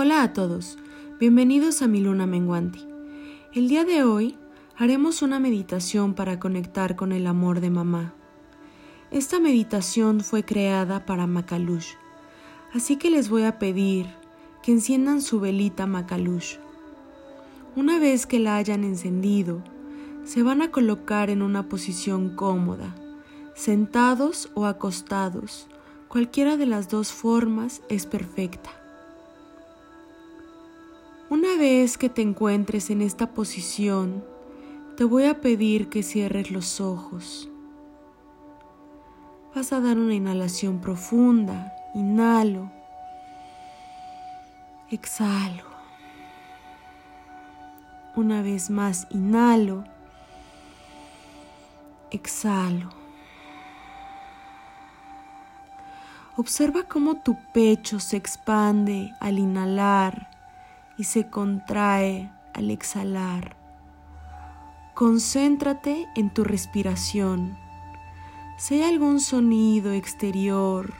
Hola a todos, bienvenidos a mi luna menguante. El día de hoy haremos una meditación para conectar con el amor de mamá. Esta meditación fue creada para Macalush, así que les voy a pedir que enciendan su velita Macalush. Una vez que la hayan encendido, se van a colocar en una posición cómoda, sentados o acostados, cualquiera de las dos formas es perfecta. Una vez que te encuentres en esta posición, te voy a pedir que cierres los ojos. Vas a dar una inhalación profunda, inhalo, exhalo. Una vez más, inhalo exhalo. Observa cómo tu pecho se expande al inhalar y se contrae al exhalar. Concéntrate en tu respiración. Si hay algún sonido exterior,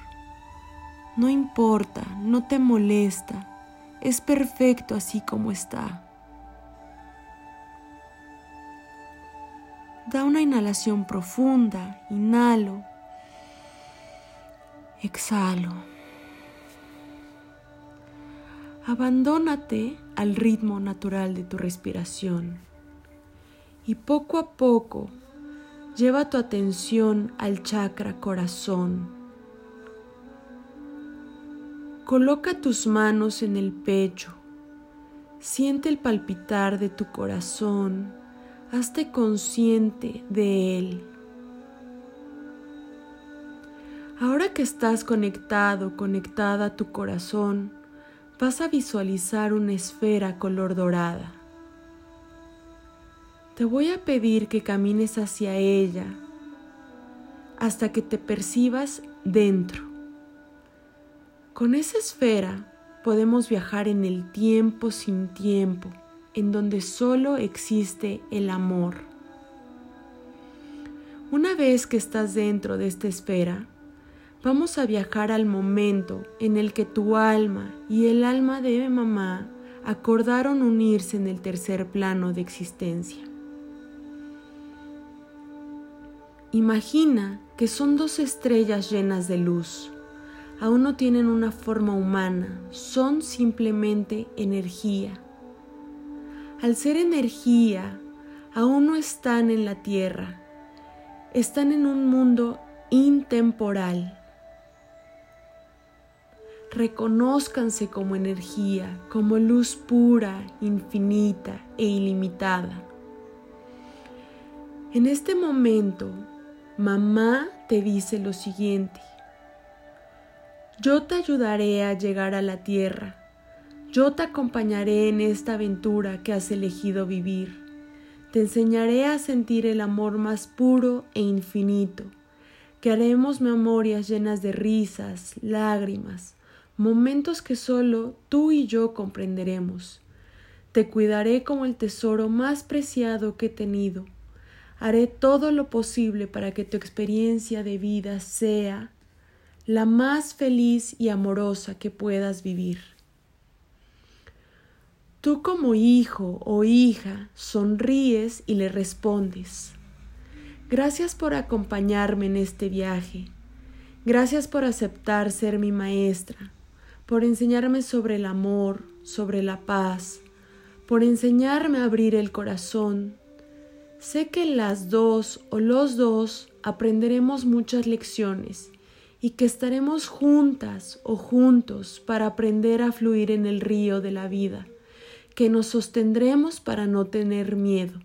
no importa, no te molesta, es perfecto así como está. Da una inhalación profunda, inhalo, exhalo. Abandónate al ritmo natural de tu respiración y poco a poco lleva tu atención al chakra corazón. Coloca tus manos en el pecho, siente el palpitar de tu corazón hazte consciente de Él. Ahora que estás conectado, conectada a tu corazón, vas a visualizar una esfera color dorada. Te voy a pedir que camines hacia ella hasta que te percibas dentro. Con esa esfera podemos viajar en el tiempo sin tiempo en donde solo existe el amor. Una vez que estás dentro de esta esfera, vamos a viajar al momento en el que tu alma y el alma de mamá acordaron unirse en el tercer plano de existencia. Imagina que son dos estrellas llenas de luz. Aún no tienen una forma humana, son simplemente energía al ser energía, aún no están en la tierra, están en un mundo intemporal. Reconózcanse como energía, como luz pura, infinita e ilimitada. En este momento, mamá te dice lo siguiente. Yo te ayudaré a llegar a la tierra yo te acompañaré en esta aventura que has elegido vivir. Te enseñaré a sentir el amor más puro e infinito, que haremos memorias llenas de risas, lágrimas, momentos que solo tú y yo comprenderemos. Te cuidaré como el tesoro más preciado que he tenido. Haré todo lo posible para que tu experiencia de vida sea la más feliz y amorosa que puedas vivir. Tú como hijo o hija sonríes y le respondes. Gracias por acompañarme en este viaje. Gracias por aceptar ser mi maestra, por enseñarme sobre el amor, sobre la paz, por enseñarme a abrir el corazón. Sé que las dos o los dos aprenderemos muchas lecciones y que estaremos juntas o juntos para aprender a fluir en el río de la vida que nos sostendremos para no tener miedo.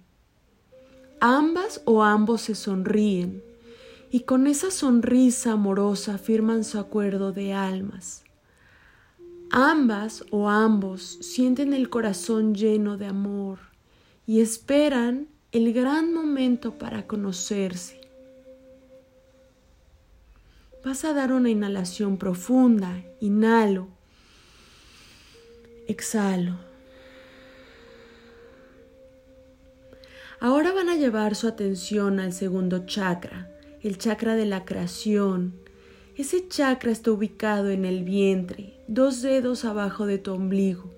Ambas o ambos se sonríen y con esa sonrisa amorosa firman su acuerdo de almas. Ambas o ambos sienten el corazón lleno de amor y esperan el gran momento para conocerse. Vas a dar una inhalación profunda, inhalo, exhalo. Ahora van a llevar su atención al segundo chakra, el chakra de la creación, Ese chakra está ubicado en el vientre, dos dedos abajo de tu ombligo.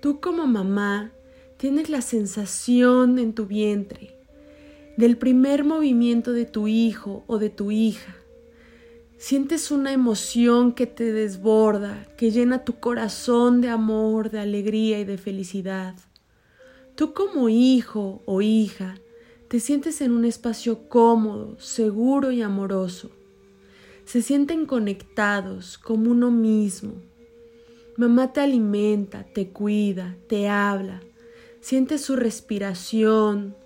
Tú como mamá tienes la sensación en tu vientre del primer movimiento de tu hijo o de tu hija. Sientes una emoción que te desborda, que llena tu corazón de amor, de alegría y de felicidad. Tú como hijo o hija te sientes en un espacio cómodo, seguro y amoroso. Se sienten conectados como uno mismo. Mamá te alimenta, te cuida, te habla. Sientes su respiración.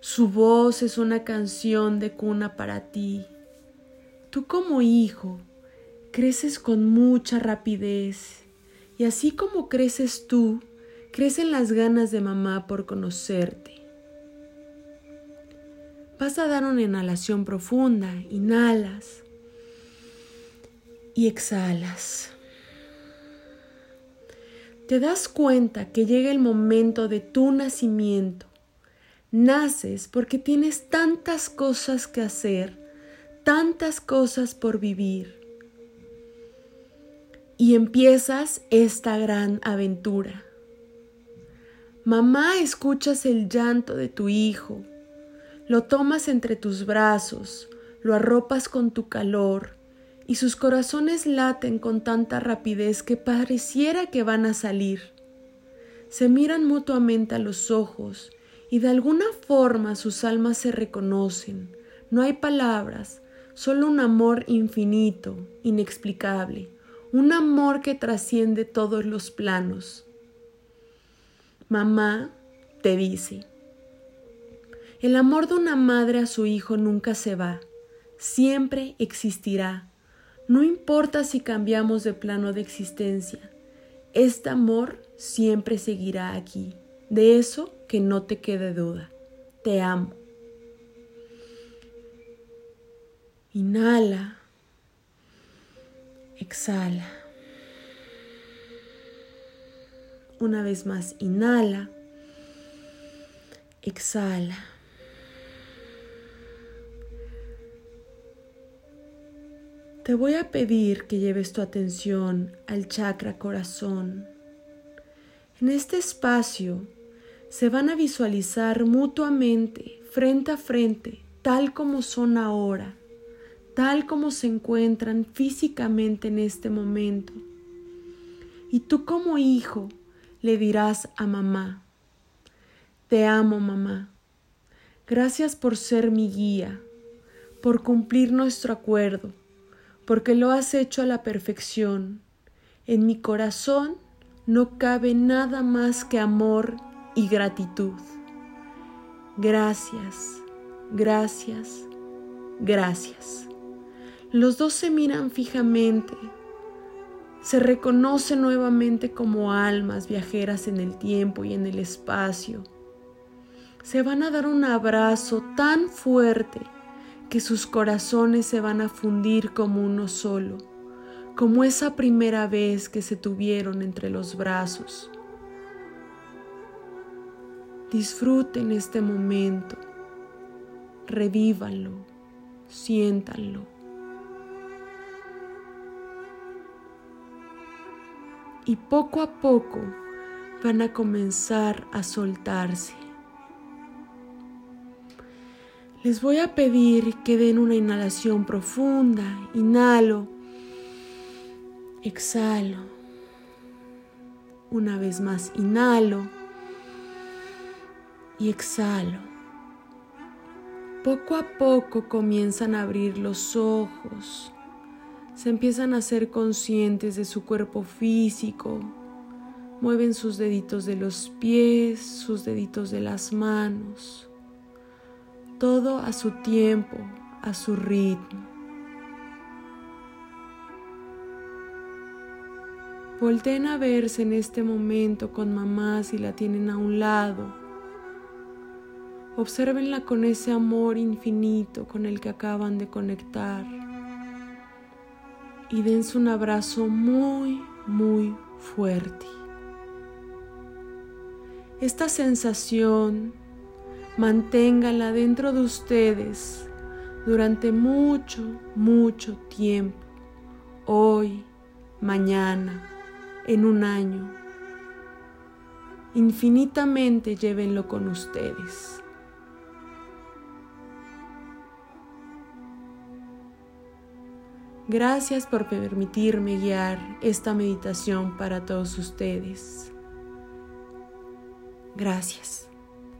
Su voz es una canción de cuna para ti. Tú como hijo creces con mucha rapidez y así como creces tú, crecen las ganas de mamá por conocerte. Vas a dar una inhalación profunda, inhalas y exhalas. Te das cuenta que llega el momento de tu nacimiento. Naces porque tienes tantas cosas que hacer, tantas cosas por vivir. Y empiezas esta gran aventura. Mamá, escuchas el llanto de tu hijo, lo tomas entre tus brazos, lo arropas con tu calor, y sus corazones laten con tanta rapidez que pareciera que van a salir. Se miran mutuamente a los ojos y de alguna forma sus almas se reconocen. No hay palabras, solo un amor infinito, inexplicable, un amor que trasciende todos los planos. Mamá te dice, el amor de una madre a su hijo nunca se va, siempre existirá, no importa si cambiamos de plano de existencia, este amor siempre seguirá aquí, de eso que no te quede duda, te amo. Inhala, exhala. Una vez más, inhala, exhala. Te voy a pedir que lleves tu atención al chakra corazón. En este espacio se van a visualizar mutuamente, frente a frente, tal como son ahora, tal como se encuentran físicamente en este momento. Y tú como hijo, le dirás a mamá, Te amo mamá, gracias por ser mi guía, por cumplir nuestro acuerdo, porque lo has hecho a la perfección. En mi corazón no cabe nada más que amor y gratitud. Gracias, gracias, gracias. Los dos se miran fijamente se reconoce nuevamente como almas viajeras en el tiempo y en el espacio. Se van a dar un abrazo tan fuerte que sus corazones se van a fundir como uno solo, como esa primera vez que se tuvieron entre los brazos. Disfruten este momento, revívanlo, siéntanlo. y poco a poco van a comenzar a soltarse. Les voy a pedir que den una inhalación profunda. Inhalo. Exhalo. Una vez más, inhalo. Y exhalo. Poco a poco comienzan a abrir los ojos se empiezan a ser conscientes de su cuerpo físico, mueven sus deditos de los pies, sus deditos de las manos, todo a su tiempo, a su ritmo. Volten a verse en este momento con mamá si la tienen a un lado. Obsérvenla con ese amor infinito con el que acaban de conectar y dense un abrazo muy, muy fuerte. Esta sensación manténgala dentro de ustedes durante mucho, mucho tiempo, hoy, mañana, en un año. Infinitamente llévenlo con ustedes. Gracias por permitirme guiar esta meditación para todos ustedes. Gracias.